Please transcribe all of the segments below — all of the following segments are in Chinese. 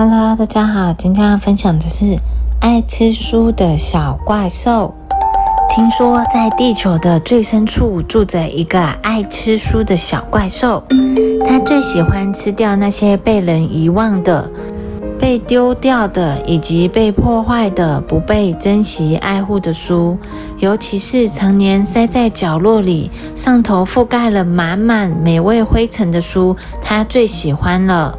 Hello，大家好，今天要分享的是爱吃书的小怪兽。听说在地球的最深处住着一个爱吃书的小怪兽，它最喜欢吃掉那些被人遗忘的、被丢掉的以及被破坏的、不被珍惜爱护的书，尤其是常年塞在角落里、上头覆盖了满满美味灰尘的书，它最喜欢了。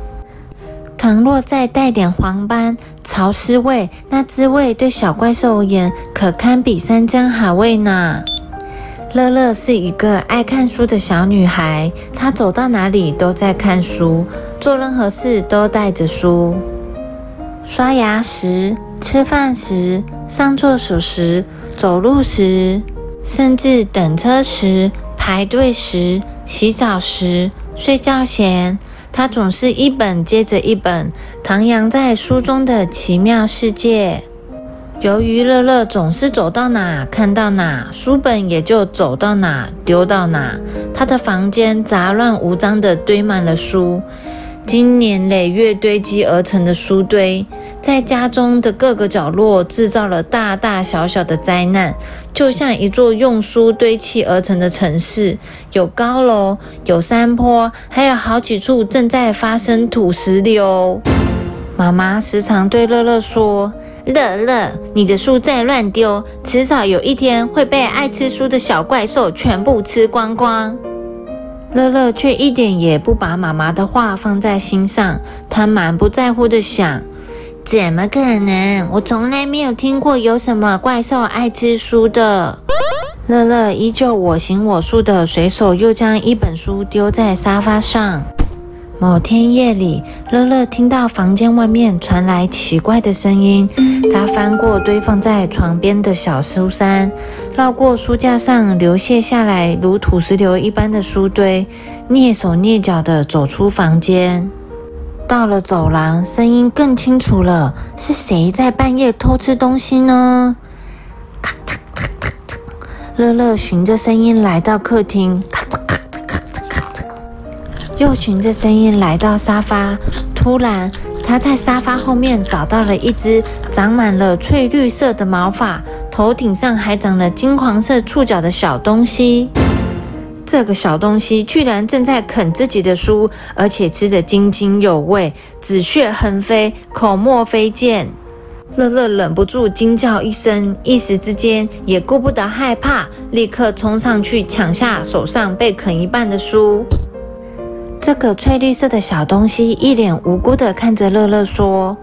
倘若再带点黄斑、潮湿味，那滋味对小怪兽而言可堪比山珍海味呢。乐乐是一个爱看书的小女孩，她走到哪里都在看书，做任何事都带着书。刷牙时、吃饭时、上厕所时、走路时，甚至等车时、排队时、洗澡时、睡觉前。他总是一本接着一本，徜徉在书中的奇妙世界。由于乐乐总是走到哪看到哪，书本也就走到哪丢到哪。他的房间杂乱无章地堆满了书。经年累月堆积而成的书堆，在家中的各个角落制造了大大小小的灾难，就像一座用书堆砌而成的城市，有高楼，有山坡，还有好几处正在发生土石流。妈妈时常对乐乐说：“乐乐，你的书再乱丢，迟早有一天会被爱吃书的小怪兽全部吃光光。”乐乐却一点也不把妈妈的话放在心上，他满不在乎的想：“怎么可能？我从来没有听过有什么怪兽爱吃书的。”乐乐依旧我行我素的，随手又将一本书丢在沙发上。某天夜里，乐乐听到房间外面传来奇怪的声音。他翻过堆放在床边的小书山，绕过书架上流泻下来如土石流一般的书堆，蹑手蹑脚地走出房间。到了走廊，声音更清楚了。是谁在半夜偷吃东西呢？咔嚓咔嚓咔嚓！乐乐循着声音来到客厅。咔嚓咔嚓咔嚓咔嚓又循着声音来到沙发，突然，他在沙发后面找到了一只长满了翠绿色的毛发、头顶上还长了金黄色触角的小东西。这个小东西居然正在啃自己的书，而且吃得津津有味，紫血横飞，口沫飞溅。乐乐忍不住惊叫一声，一时之间也顾不得害怕，立刻冲上去抢下手上被啃一半的书。这个翠绿色的小东西一脸无辜地看着乐乐说：“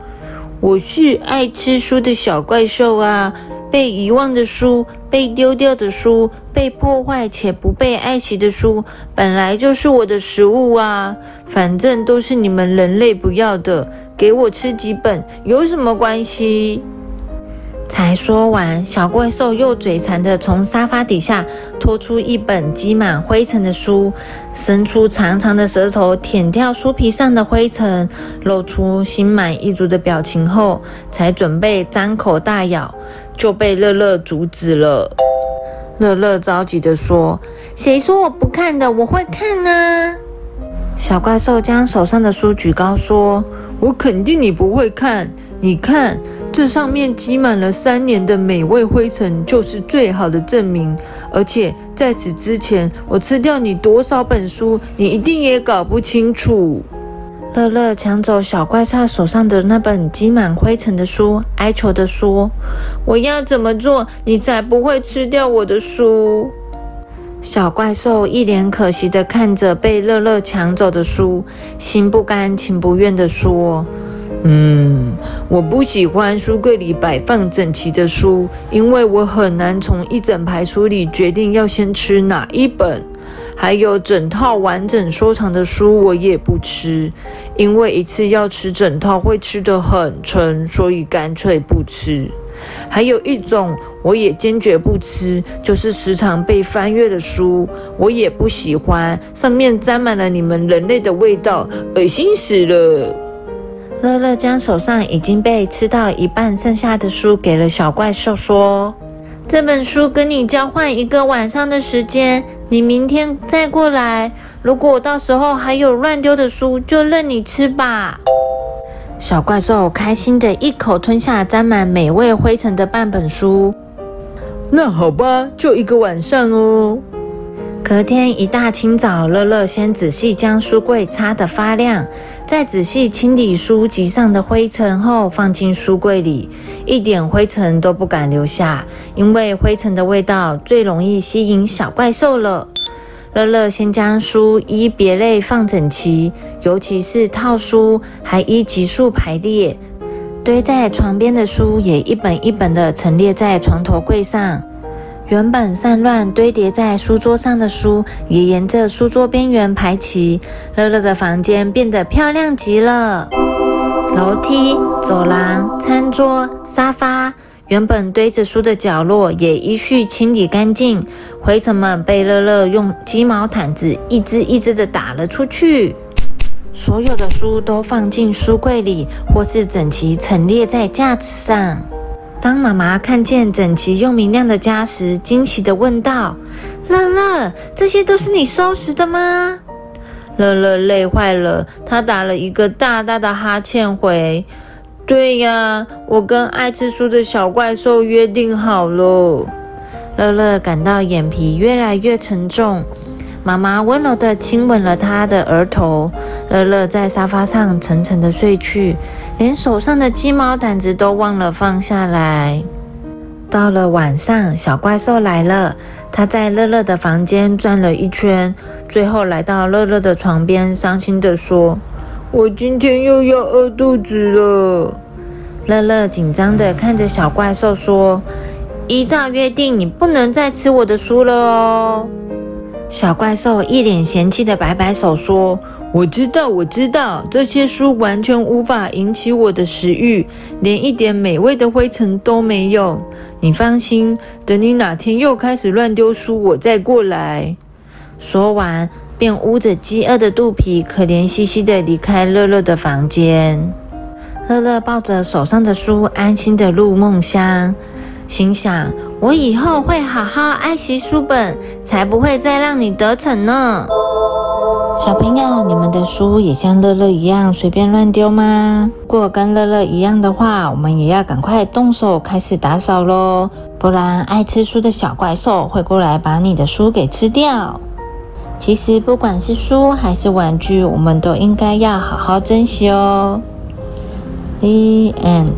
我是爱吃书的小怪兽啊！被遗忘的书、被丢掉的书、被破坏且不被爱惜的书，本来就是我的食物啊！反正都是你们人类不要的，给我吃几本有什么关系？”才说完，小怪兽又嘴馋地从沙发底下拖出一本积满灰尘的书，伸出长长的舌头舔掉书皮上的灰尘，露出心满意足的表情后，才准备张口大咬，就被乐乐阻止了。乐乐着急地说：“谁说我不看的？我会看呢！”小怪兽将手上的书举高说：“我肯定你不会看，你看。”这上面积满了三年的美味灰尘，就是最好的证明。而且在此之前，我吃掉你多少本书，你一定也搞不清楚。乐乐抢走小怪兽手上的那本积满灰尘的书，哀求地说：“我要怎么做，你才不会吃掉我的书？”小怪兽一脸可惜地看着被乐乐抢走的书，心不甘情不愿地说。嗯，我不喜欢书柜里摆放整齐的书，因为我很难从一整排书里决定要先吃哪一本。还有整套完整收藏的书，我也不吃，因为一次要吃整套会吃得很撑，所以干脆不吃。还有一种我也坚决不吃，就是时常被翻阅的书，我也不喜欢，上面沾满了你们人类的味道，恶心死了。乐乐将手上已经被吃到一半剩下的书给了小怪兽，说：“这本书跟你交换一个晚上的时间，你明天再过来。如果到时候还有乱丢的书，就任你吃吧。”小怪兽开心的一口吞下沾满美味灰尘的半本书。那好吧，就一个晚上哦。隔天一大清早，乐乐先仔细将书柜擦得发亮，再仔细清理书籍上的灰尘后，放进书柜里，一点灰尘都不敢留下，因为灰尘的味道最容易吸引小怪兽了。乐乐先将书依别类放整齐，尤其是套书还依级数排列，堆在床边的书也一本一本的陈列在床头柜上。原本散乱堆叠在书桌上的书，也沿着书桌边缘排齐。乐乐的房间变得漂亮极了。楼梯、走廊、餐桌、沙发，原本堆着书的角落也依序清理干净。灰尘们被乐乐用鸡毛毯子一只一只的打了出去。所有的书都放进书柜里，或是整齐陈列在架子上。当妈妈看见整齐又明亮的家时，惊奇地问道：“乐乐，这些都是你收拾的吗？”乐乐累坏了，他打了一个大大的哈欠，回：“对呀，我跟爱吃书的小怪兽约定好了。”乐乐感到眼皮越来越沉重。妈妈温柔地亲吻了他的额头，乐乐在沙发上沉沉地睡去，连手上的鸡毛掸子都忘了放下来。到了晚上，小怪兽来了，他在乐乐的房间转了一圈，最后来到乐乐的床边，伤心地说：“我今天又要饿肚子了。”乐乐紧张地看着小怪兽说：“依照约定，你不能再吃我的书了哦。”小怪兽一脸嫌弃的摆摆手说：“我知道，我知道，这些书完全无法引起我的食欲，连一点美味的灰尘都没有。你放心，等你哪天又开始乱丢书，我再过来。”说完，便捂着饥饿的肚皮，可怜兮兮的离开乐乐的房间。乐乐抱着手上的书，安心的入梦乡。心想：我以后会好好爱惜书本，才不会再让你得逞呢。小朋友，你们的书也像乐乐一样随便乱丢吗？如果跟乐乐一样的话，我们也要赶快动手开始打扫喽，不然爱吃书的小怪兽会过来把你的书给吃掉。其实，不管是书还是玩具，我们都应该要好好珍惜哦。The end.